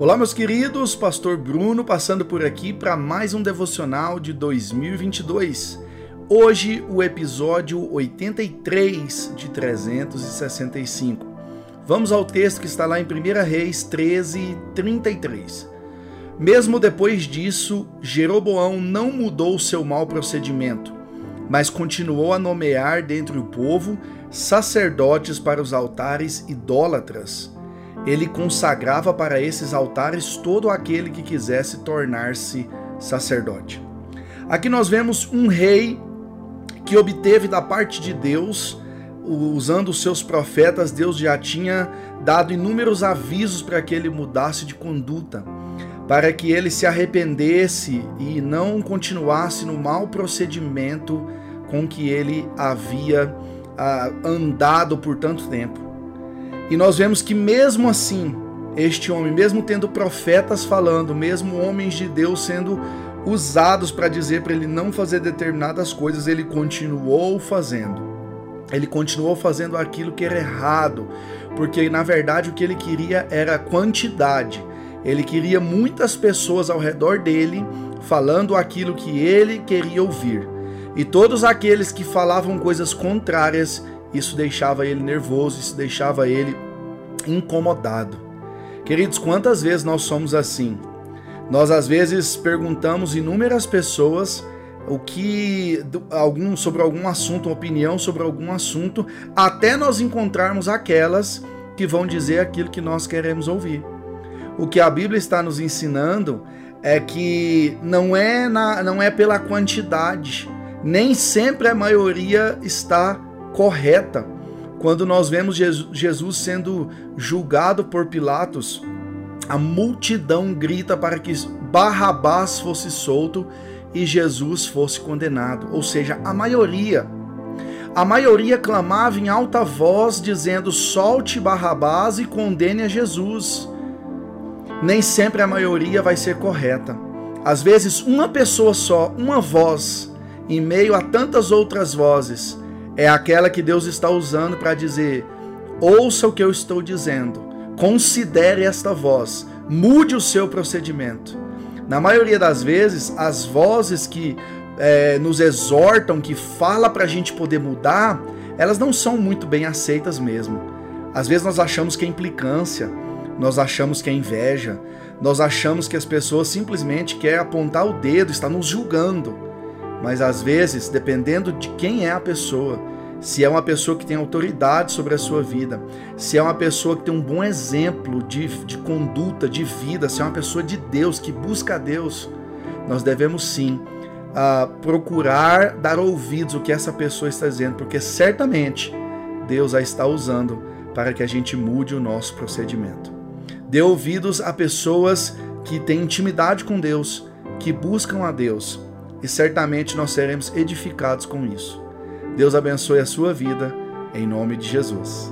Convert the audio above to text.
Olá, meus queridos, Pastor Bruno passando por aqui para mais um devocional de 2022. Hoje, o episódio 83 de 365. Vamos ao texto que está lá em 1 Reis 13, 33. Mesmo depois disso, Jeroboão não mudou seu mau procedimento, mas continuou a nomear dentre o povo sacerdotes para os altares idólatras ele consagrava para esses altares todo aquele que quisesse tornar-se sacerdote. Aqui nós vemos um rei que obteve da parte de Deus, usando os seus profetas, Deus já tinha dado inúmeros avisos para que ele mudasse de conduta, para que ele se arrependesse e não continuasse no mau procedimento com que ele havia ah, andado por tanto tempo. E nós vemos que mesmo assim, este homem, mesmo tendo profetas falando, mesmo homens de Deus sendo usados para dizer para ele não fazer determinadas coisas, ele continuou fazendo. Ele continuou fazendo aquilo que era errado, porque na verdade o que ele queria era quantidade. Ele queria muitas pessoas ao redor dele falando aquilo que ele queria ouvir. E todos aqueles que falavam coisas contrárias, isso deixava ele nervoso, isso deixava ele incomodado. Queridos, quantas vezes nós somos assim? Nós às vezes perguntamos inúmeras pessoas o que algum sobre algum assunto, opinião sobre algum assunto, até nós encontrarmos aquelas que vão dizer aquilo que nós queremos ouvir. O que a Bíblia está nos ensinando é que não é na, não é pela quantidade, nem sempre a maioria está correta. Quando nós vemos Jesus sendo julgado por Pilatos, a multidão grita para que Barrabás fosse solto e Jesus fosse condenado. Ou seja, a maioria. A maioria clamava em alta voz, dizendo: solte Barrabás e condene a Jesus. Nem sempre a maioria vai ser correta. Às vezes, uma pessoa só, uma voz, em meio a tantas outras vozes, é aquela que Deus está usando para dizer: ouça o que eu estou dizendo, considere esta voz, mude o seu procedimento. Na maioria das vezes, as vozes que é, nos exortam, que fala para a gente poder mudar, elas não são muito bem aceitas mesmo. Às vezes nós achamos que é implicância, nós achamos que é inveja, nós achamos que as pessoas simplesmente querem apontar o dedo, está nos julgando. Mas às vezes, dependendo de quem é a pessoa, se é uma pessoa que tem autoridade sobre a sua vida, se é uma pessoa que tem um bom exemplo de, de conduta, de vida, se é uma pessoa de Deus, que busca a Deus, nós devemos sim uh, procurar dar ouvidos ao que essa pessoa está dizendo, porque certamente Deus a está usando para que a gente mude o nosso procedimento. Dê ouvidos a pessoas que têm intimidade com Deus, que buscam a Deus e certamente nós seremos edificados com isso. Deus abençoe a sua vida, em nome de Jesus.